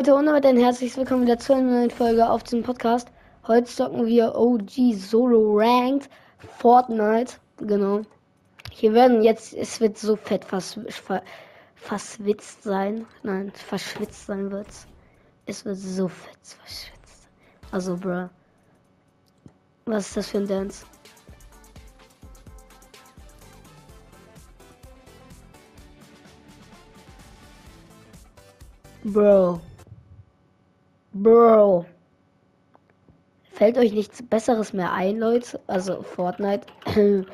Leute und damit ein herzliches Willkommen wieder zu einer neuen Folge auf diesem Podcast. Heute zocken wir OG Solo Ranked Fortnite. Genau. Hier werden jetzt, es wird so fett vers, ver, verschwitzt sein. Nein, verschwitzt sein wird's. Es wird so fett verschwitzt. Also, bruh. Was ist das für ein Dance? Bro. Bro. Fällt euch nichts Besseres mehr ein, Leute? Also Fortnite.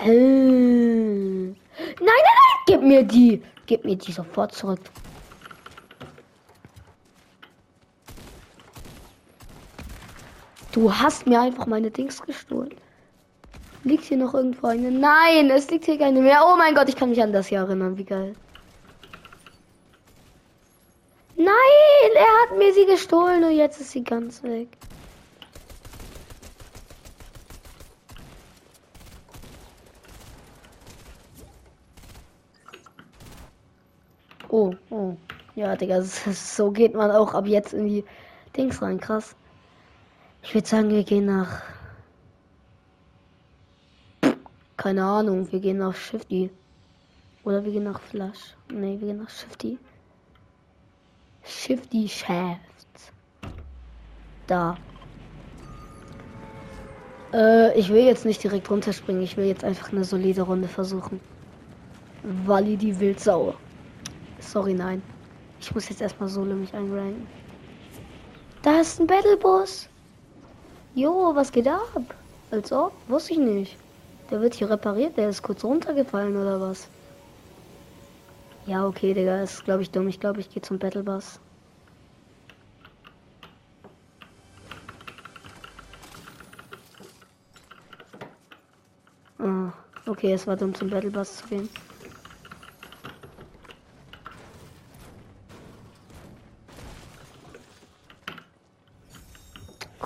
Nein, nein, nein! Gib mir die! Gib mir die sofort zurück. Du hast mir einfach meine Dings gestohlen. Liegt hier noch irgendwo eine? Nein, es liegt hier keine mehr. Oh mein Gott, ich kann mich an das hier erinnern. Wie geil. Nein, er hat mir sie gestohlen und jetzt ist sie ganz weg. Oh, oh. Ja, Digga, so geht man auch ab jetzt in die Dings rein. Krass. Ich würde sagen, wir gehen nach. Keine Ahnung, wir gehen nach Shifty. Oder wir gehen nach Flash. Ne, wir gehen nach Shifty. Shifty Shaft. Da. Äh, ich will jetzt nicht direkt runterspringen. Ich will jetzt einfach eine solide Runde versuchen. Walli die Wildsau. Sorry, nein. Ich muss jetzt erstmal solo mich einranken. Da ist ein Battlebus. Jo, was geht ab? Als ob? Wusste ich nicht. Der wird hier repariert. Der ist kurz runtergefallen oder was? Ja, okay, Digga, ist glaube ich dumm. Ich glaube, ich gehe zum Battle Bus. Oh, okay, es war dumm zum Battle Bus zu gehen.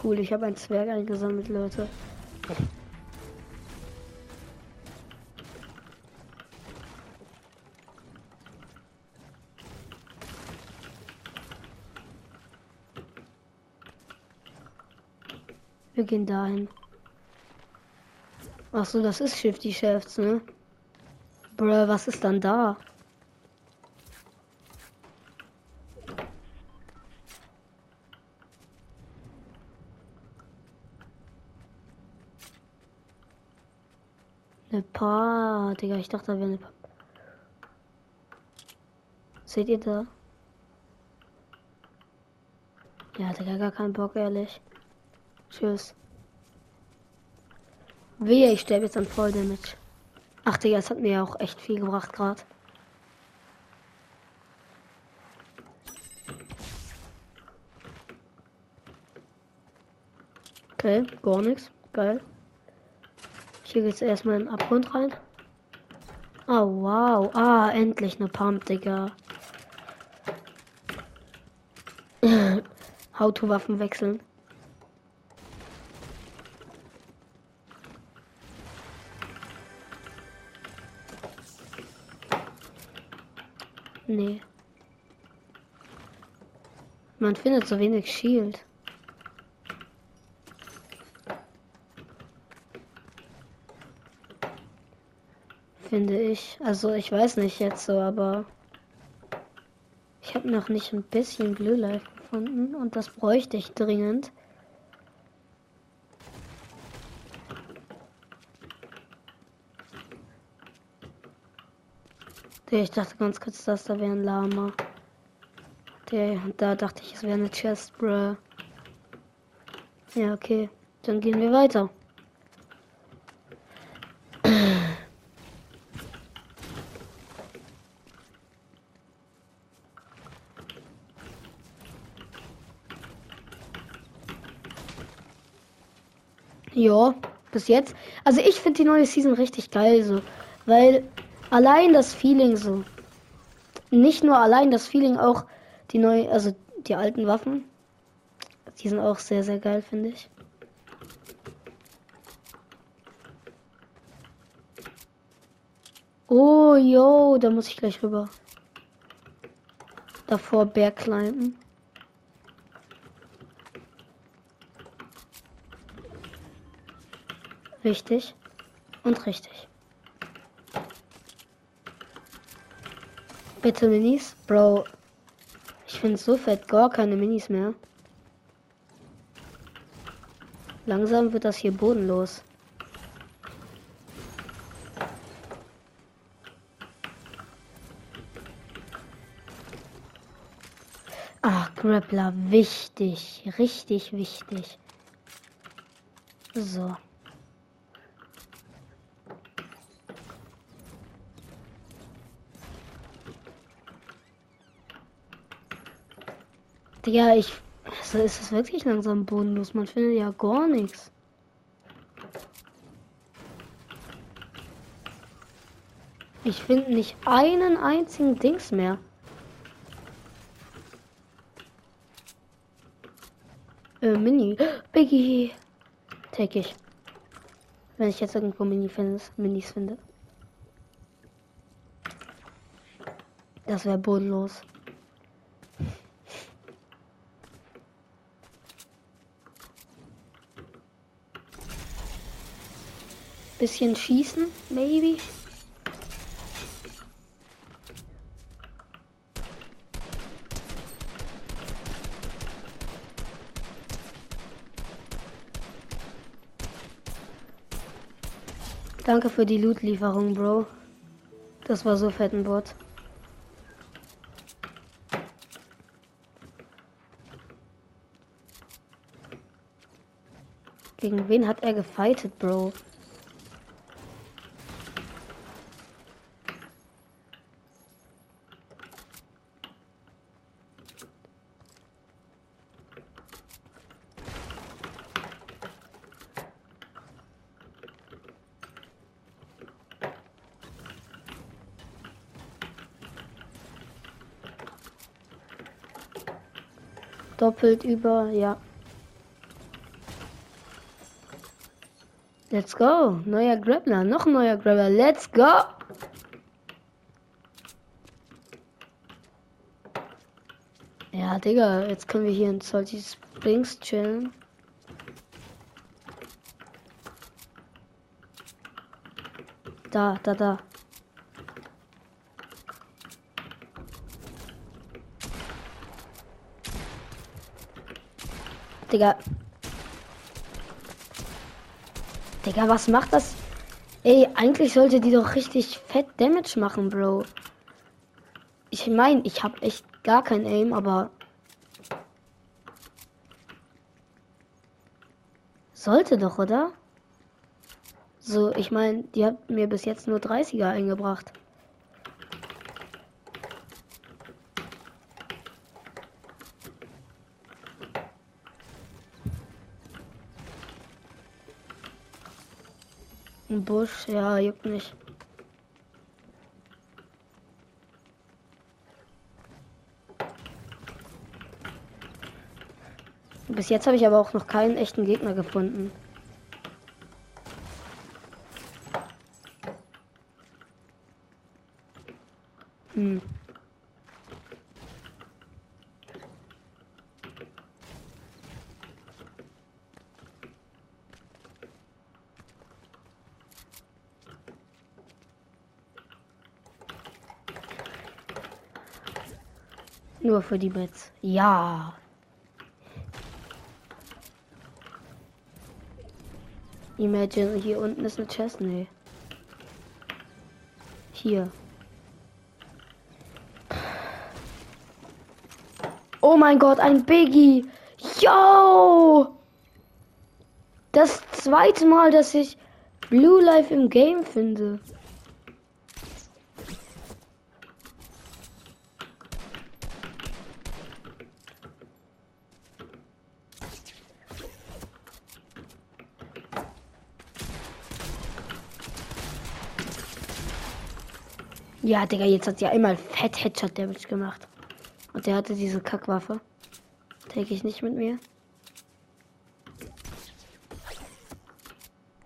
Cool, ich habe ein Zwerg eingesammelt, Leute. Wir gehen dahin. Ach so, das ist Shifty Shafts, ne? Bruh, was ist dann da? Eine Paar, Digga, ich dachte, da wäre eine Paar. Seht ihr da? Ja, Digga, gar keinen Bock, ehrlich. Tschüss. Wehe, ich sterbe jetzt an Voll Damage. Ach, Digga, es hat mir auch echt viel gebracht gerade. Okay, gar nichts. Geil. Hier geht's erstmal in den Abgrund rein. Oh, wow. Ah, endlich eine Pump, Digga. Auto-Waffen wechseln. Nee. Man findet so wenig Shield. Finde ich. Also ich weiß nicht jetzt so, aber ich habe noch nicht ein bisschen Blue Life gefunden und das bräuchte ich dringend. Ich dachte ganz kurz, dass da wäre ein Lama. Der, da dachte ich, es wäre eine Chest, bruh. Ja, okay. Dann gehen wir weiter. Ja, bis jetzt. Also ich finde die neue Season richtig geil so, weil Allein das Feeling so. Nicht nur allein das Feeling, auch die neuen, also die alten Waffen. Die sind auch sehr, sehr geil, finde ich. Oh, yo, da muss ich gleich rüber. Davor Berg climben. Richtig und richtig. Bitte Minis? Bro. Ich finde so fett gar keine Minis mehr. Langsam wird das hier bodenlos. Ach, Grappler, wichtig. Richtig wichtig. So. Ja, ich. Also ist es wirklich langsam bodenlos. Man findet ja gar nichts. Ich finde nicht einen einzigen Dings mehr. Äh, Mini. Biggie. Take ich. Wenn ich jetzt irgendwo Mini -Fans, Minis finde. Das wäre bodenlos. Bisschen schießen, maybe. Danke für die Loot-Lieferung, Bro. Das war so fetten Bot. Gegen wen hat er gefightet, Bro? Doppelt über, ja. Let's go. Neuer Grappler. Noch neuer Grappler. Let's go. Ja, Digga, jetzt können wir hier in Salty Springs chillen. Da, da, da. Digga. Digga, was macht das? Ey, eigentlich sollte die doch richtig fett Damage machen, Bro. Ich meine, ich habe echt gar kein Aim, aber sollte doch, oder? So, ich meine, die hat mir bis jetzt nur 30er eingebracht. Ein Busch, ja, juckt nicht. Bis jetzt habe ich aber auch noch keinen echten Gegner gefunden. Hm. Nur für die Bits. Ja. Imagine, hier unten ist eine Chest. Nee. Hier. Oh mein Gott, ein Biggie. Yo! Das zweite Mal, dass ich Blue Life im Game finde. Ja, Digga, jetzt hat sie einmal fett Headshot Damage gemacht. Und der hatte diese Kackwaffe. Take ich nicht mit mir.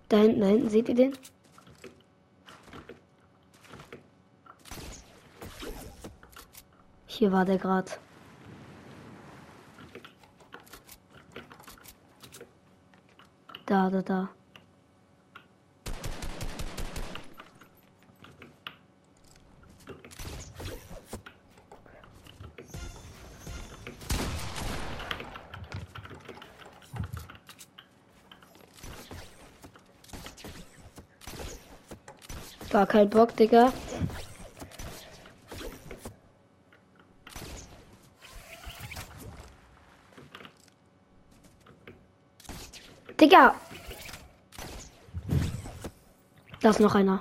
Da hinten, da hinten, seht ihr den? Hier war der gerade. Da, da, da. Gar kein Bock, Digga. Digga! Da ist noch einer.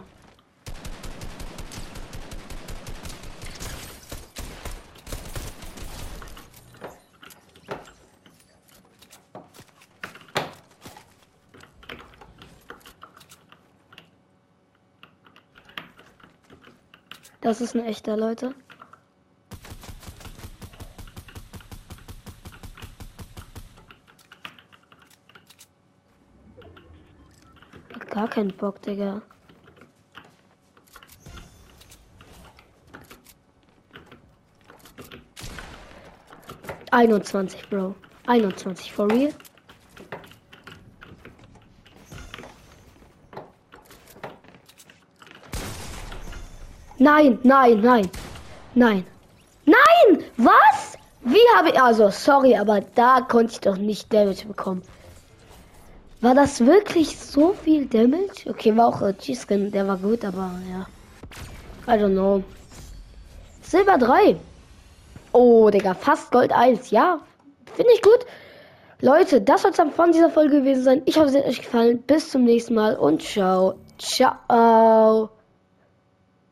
Das ist ein echter, Leute. Gar keinen Bock, Digga. Einundzwanzig, Bro. Einundzwanzig, for real? Nein, nein, nein. Nein. Nein! Was? Wie habe ich. Also, sorry, aber da konnte ich doch nicht Damage bekommen. War das wirklich so viel Damage? Okay, war auch äh, G-Skin, der war gut, aber ja. I don't know. Silber 3. Oh, Digga, fast Gold 1. Ja, finde ich gut. Leute, das soll es dann von dieser Folge gewesen sein. Ich hoffe, es hat euch gefallen. Bis zum nächsten Mal und ciao. Ciao.